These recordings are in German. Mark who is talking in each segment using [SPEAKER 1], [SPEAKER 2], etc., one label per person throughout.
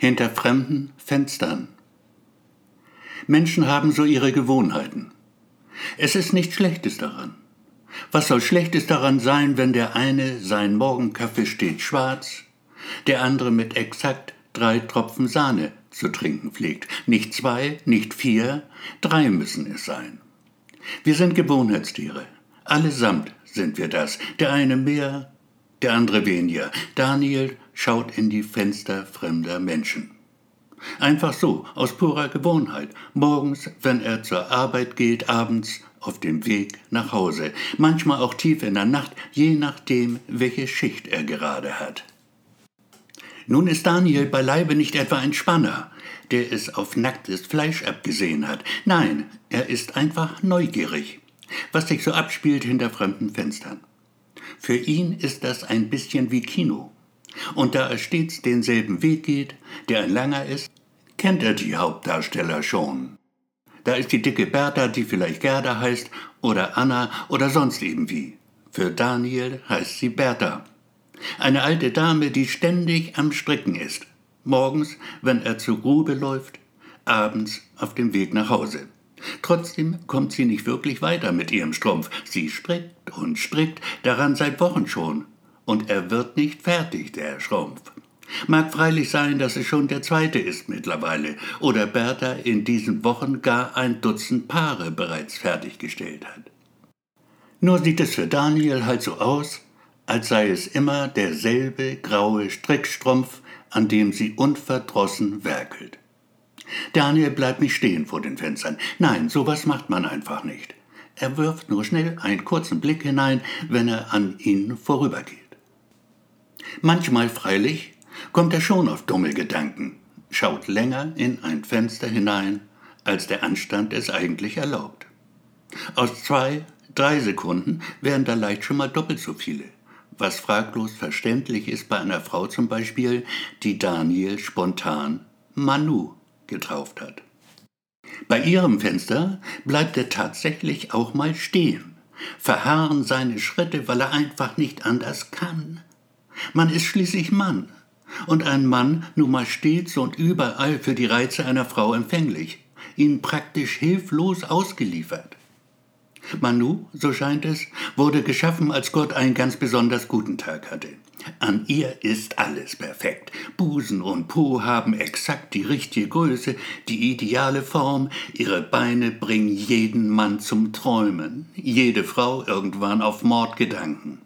[SPEAKER 1] hinter fremden Fenstern. Menschen haben so ihre Gewohnheiten. Es ist nichts Schlechtes daran. Was soll Schlechtes daran sein, wenn der eine sein Morgenkaffee steht schwarz, der andere mit exakt drei Tropfen Sahne zu trinken pflegt? Nicht zwei, nicht vier, drei müssen es sein. Wir sind Gewohnheitstiere. Allesamt sind wir das. Der eine mehr, der andere weniger. Daniel schaut in die Fenster fremder Menschen. Einfach so, aus purer Gewohnheit. Morgens, wenn er zur Arbeit geht, abends auf dem Weg nach Hause. Manchmal auch tief in der Nacht, je nachdem, welche Schicht er gerade hat. Nun ist Daniel beileibe nicht etwa ein Spanner, der es auf nacktes Fleisch abgesehen hat. Nein, er ist einfach neugierig, was sich so abspielt hinter fremden Fenstern. Für ihn ist das ein bisschen wie Kino. Und da er stets denselben Weg geht, der ein langer ist, kennt er die Hauptdarsteller schon. Da ist die dicke Bertha, die vielleicht Gerda heißt, oder Anna oder sonst irgendwie. Für Daniel heißt sie Bertha. Eine alte Dame, die ständig am Stricken ist. Morgens, wenn er zur Grube läuft, abends auf dem Weg nach Hause. Trotzdem kommt sie nicht wirklich weiter mit ihrem Strumpf. Sie strickt und strickt daran seit Wochen schon und er wird nicht fertig, der Schrumpf. Mag freilich sein, dass es schon der zweite ist mittlerweile, oder Bertha in diesen Wochen gar ein Dutzend Paare bereits fertiggestellt hat. Nur sieht es für Daniel halt so aus, als sei es immer derselbe graue Strickstrumpf, an dem sie unverdrossen werkelt. Daniel bleibt nicht stehen vor den Fenstern. Nein, sowas macht man einfach nicht. Er wirft nur schnell einen kurzen Blick hinein, wenn er an ihnen vorübergeht. Manchmal freilich kommt er schon auf dumme Gedanken, schaut länger in ein Fenster hinein, als der Anstand es eigentlich erlaubt. Aus zwei, drei Sekunden wären da leicht schon mal doppelt so viele, was fraglos verständlich ist bei einer Frau zum Beispiel, die Daniel spontan Manu getauft hat. Bei ihrem Fenster bleibt er tatsächlich auch mal stehen, verharren seine Schritte, weil er einfach nicht anders kann. Man ist schließlich Mann. Und ein Mann nun mal stets und überall für die Reize einer Frau empfänglich, ihnen praktisch hilflos ausgeliefert. Manu, so scheint es, wurde geschaffen, als Gott einen ganz besonders guten Tag hatte. An ihr ist alles perfekt. Busen und Po haben exakt die richtige Größe, die ideale Form, ihre Beine bringen jeden Mann zum Träumen, jede Frau irgendwann auf Mordgedanken.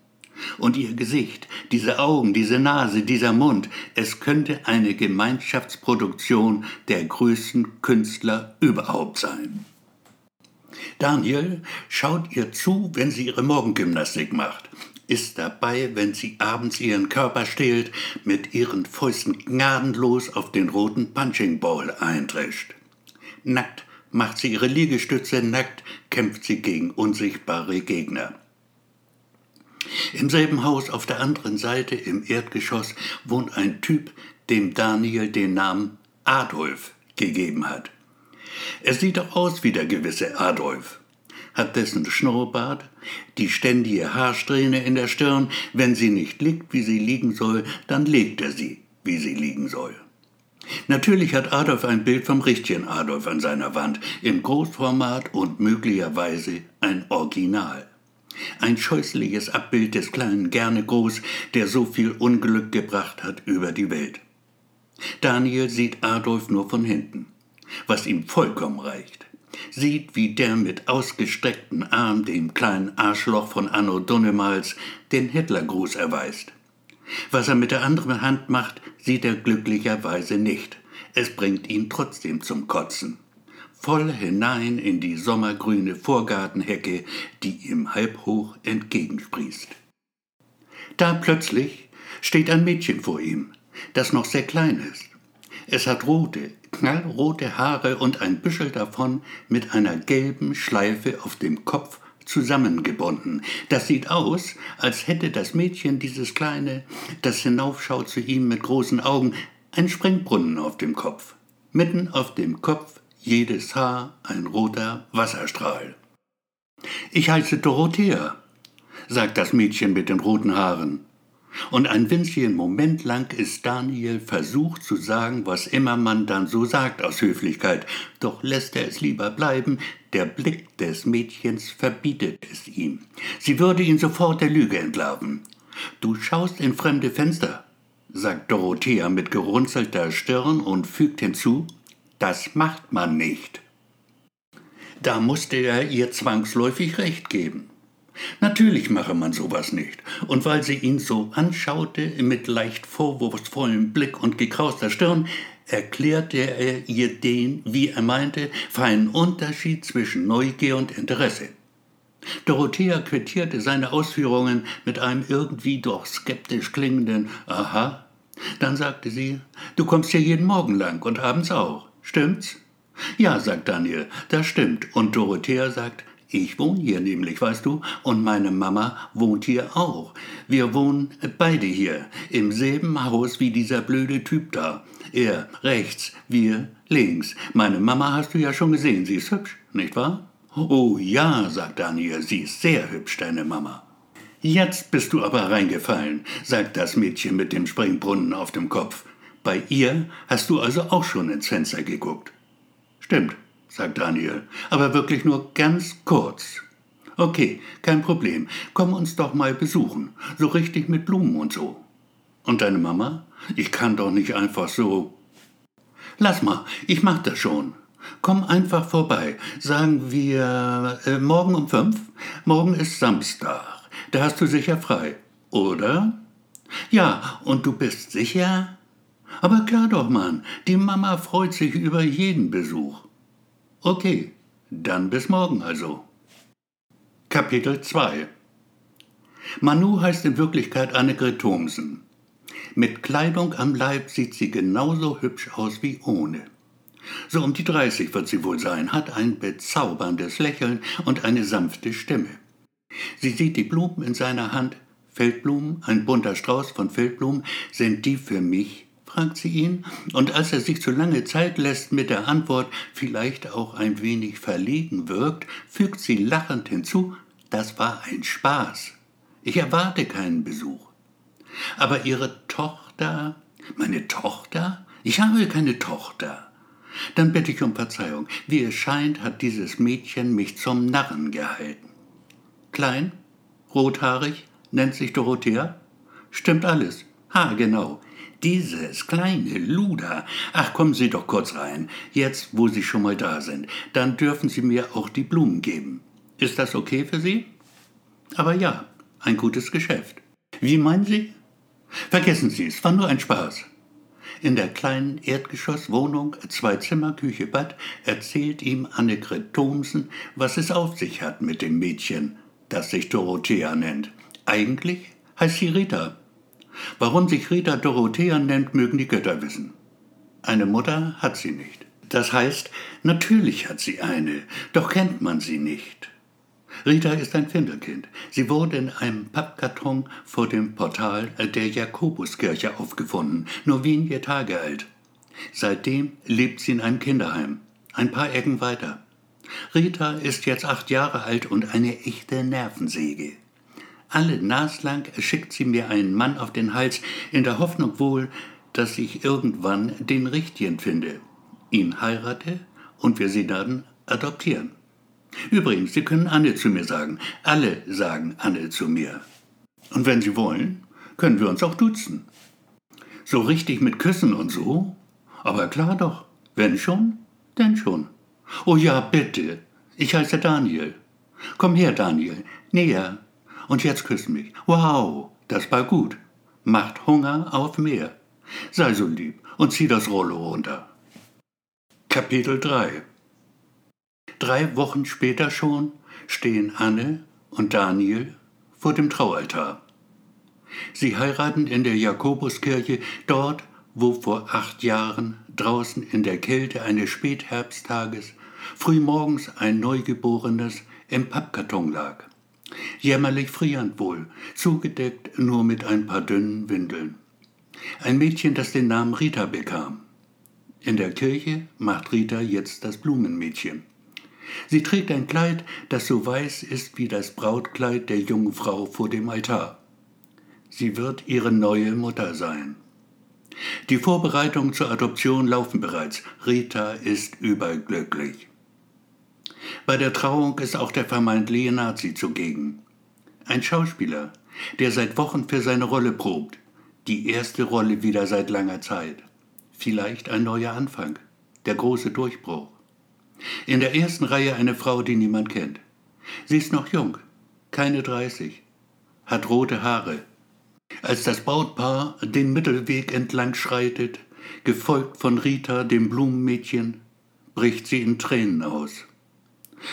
[SPEAKER 1] Und ihr Gesicht, diese Augen, diese Nase, dieser Mund, es könnte eine Gemeinschaftsproduktion der größten Künstler überhaupt sein. Daniel schaut ihr zu, wenn sie ihre Morgengymnastik macht, ist dabei, wenn sie abends ihren Körper stehlt, mit ihren Fäusten gnadenlos auf den roten Punching Ball eindrescht. Nackt macht sie ihre Liegestütze, nackt kämpft sie gegen unsichtbare Gegner. Im selben Haus auf der anderen Seite im Erdgeschoss wohnt ein Typ, dem Daniel den Namen Adolf gegeben hat. Er sieht auch aus wie der gewisse Adolf, hat dessen Schnurrbart, die ständige Haarsträhne in der Stirn, wenn sie nicht liegt, wie sie liegen soll, dann legt er sie, wie sie liegen soll. Natürlich hat Adolf ein Bild vom richtigen Adolf an seiner Wand, im Großformat und möglicherweise ein Original. Ein scheußliches Abbild des kleinen Gerne groß, der so viel Unglück gebracht hat über die Welt. Daniel sieht Adolf nur von hinten, was ihm vollkommen reicht. Sieht, wie der mit ausgestreckten Arm dem kleinen Arschloch von Anno Dunnemals den Hitlergruß erweist. Was er mit der anderen Hand macht, sieht er glücklicherweise nicht. Es bringt ihn trotzdem zum Kotzen voll hinein in die sommergrüne Vorgartenhecke, die ihm halb hoch entgegensprießt. Da plötzlich steht ein Mädchen vor ihm, das noch sehr klein ist. Es hat rote, knallrote Haare und ein Büschel davon mit einer gelben Schleife auf dem Kopf zusammengebunden. Das sieht aus, als hätte das Mädchen dieses kleine, das hinaufschaut zu ihm mit großen Augen, ein Springbrunnen auf dem Kopf. Mitten auf dem Kopf jedes Haar ein roter Wasserstrahl. Ich heiße Dorothea, sagt das Mädchen mit den roten Haaren. Und ein winzigen Moment lang ist Daniel versucht zu sagen, was immer man dann so sagt aus Höflichkeit, doch lässt er es lieber bleiben, der Blick des Mädchens verbietet es ihm. Sie würde ihn sofort der Lüge entlarven. Du schaust in fremde Fenster, sagt Dorothea mit gerunzelter Stirn und fügt hinzu, das macht man nicht. Da musste er ihr zwangsläufig recht geben. Natürlich mache man sowas nicht. Und weil sie ihn so anschaute, mit leicht vorwurfsvollem Blick und gekrauster Stirn, erklärte er ihr den, wie er meinte, feinen Unterschied zwischen Neugier und Interesse. Dorothea quittierte seine Ausführungen mit einem irgendwie doch skeptisch klingenden Aha. Dann sagte sie, du kommst hier jeden Morgen lang und abends auch, stimmt's? Ja, sagt Daniel, das stimmt. Und Dorothea sagt, ich wohne hier nämlich, weißt du, und meine Mama wohnt hier auch. Wir wohnen beide hier, im selben Haus wie dieser blöde Typ da. Er rechts, wir links. Meine Mama hast du ja schon gesehen, sie ist hübsch, nicht wahr? Oh ja, sagt Daniel, sie ist sehr hübsch, deine Mama. Jetzt bist du aber reingefallen, sagt das Mädchen mit dem Springbrunnen auf dem Kopf. Bei ihr hast du also auch schon ins Fenster geguckt. Stimmt, sagt Daniel, aber wirklich nur ganz kurz. Okay, kein Problem. Komm uns doch mal besuchen. So richtig mit Blumen und so. Und deine Mama? Ich kann doch nicht einfach so. Lass mal, ich mach das schon. Komm einfach vorbei. Sagen wir äh, morgen um fünf? Morgen ist Samstag. Da hast du sicher frei, oder? Ja, und du bist sicher? Aber klar doch, Mann, die Mama freut sich über jeden Besuch. Okay, dann bis morgen also. Kapitel 2 Manu heißt in Wirklichkeit Annegret Thomsen. Mit Kleidung am Leib sieht sie genauso hübsch aus wie ohne. So um die 30 wird sie wohl sein, hat ein bezauberndes Lächeln und eine sanfte Stimme. Sie sieht die Blumen in seiner Hand, Feldblumen, ein bunter Strauß von Feldblumen, sind die für mich fragt sie ihn, und als er sich zu lange Zeit lässt mit der Antwort vielleicht auch ein wenig verlegen wirkt, fügt sie lachend hinzu, das war ein Spaß. Ich erwarte keinen Besuch. Aber Ihre Tochter, meine Tochter? Ich habe keine Tochter. Dann bitte ich um Verzeihung. Wie es scheint, hat dieses Mädchen mich zum Narren gehalten. Klein, rothaarig, nennt sich Dorothea? Stimmt alles. Ha, genau. Dieses kleine Luder. Ach, kommen Sie doch kurz rein, jetzt wo Sie schon mal da sind. Dann dürfen Sie mir auch die Blumen geben. Ist das okay für Sie? Aber ja, ein gutes Geschäft. Wie meinen Sie? Vergessen Sie, es war nur ein Spaß. In der kleinen Erdgeschosswohnung, zwei Zimmer, Küche, Bad, erzählt ihm Annegret Thomsen, was es auf sich hat mit dem Mädchen, das sich Dorothea nennt. Eigentlich heißt sie Rita. Warum sich Rita Dorothea nennt, mögen die Götter wissen. Eine Mutter hat sie nicht. Das heißt, natürlich hat sie eine, doch kennt man sie nicht. Rita ist ein Findelkind. Sie wurde in einem Pappkarton vor dem Portal der Jakobuskirche aufgefunden, nur wenige Tage alt. Seitdem lebt sie in einem Kinderheim, ein paar Ecken weiter. Rita ist jetzt acht Jahre alt und eine echte Nervensäge. Alle naslang schickt sie mir einen Mann auf den Hals, in der Hoffnung wohl, dass ich irgendwann den Richtigen finde, ihn heirate und wir sie dann adoptieren. Übrigens, Sie können Anne zu mir sagen. Alle sagen Anne zu mir. Und wenn Sie wollen, können wir uns auch duzen. So richtig mit Küssen und so? Aber klar doch. Wenn schon, denn schon. Oh ja, bitte. Ich heiße Daniel. Komm her, Daniel. Näher. Und jetzt küss mich. Wow, das war gut. Macht Hunger auf mehr. Sei so lieb und zieh das Rollo runter. Kapitel 3 Drei Wochen später schon stehen Anne und Daniel vor dem Traualtar. Sie heiraten in der Jakobuskirche, dort, wo vor acht Jahren draußen in der Kälte eines Spätherbsttages frühmorgens ein Neugeborenes im Pappkarton lag. Jämmerlich frierend wohl, zugedeckt nur mit ein paar dünnen Windeln. Ein Mädchen, das den Namen Rita bekam. In der Kirche macht Rita jetzt das Blumenmädchen. Sie trägt ein Kleid, das so weiß ist wie das Brautkleid der jungen Frau vor dem Altar. Sie wird ihre neue Mutter sein. Die Vorbereitungen zur Adoption laufen bereits. Rita ist überglücklich. Bei der Trauung ist auch der vermeintliche Nazi zugegen. Ein Schauspieler, der seit Wochen für seine Rolle probt. Die erste Rolle wieder seit langer Zeit. Vielleicht ein neuer Anfang. Der große Durchbruch. In der ersten Reihe eine Frau, die niemand kennt. Sie ist noch jung, keine 30, hat rote Haare. Als das Brautpaar den Mittelweg entlang schreitet, gefolgt von Rita, dem Blumenmädchen, bricht sie in Tränen aus.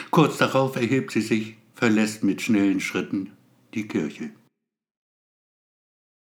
[SPEAKER 1] Kurz darauf erhebt sie sich, verlässt mit schnellen Schritten die Kirche.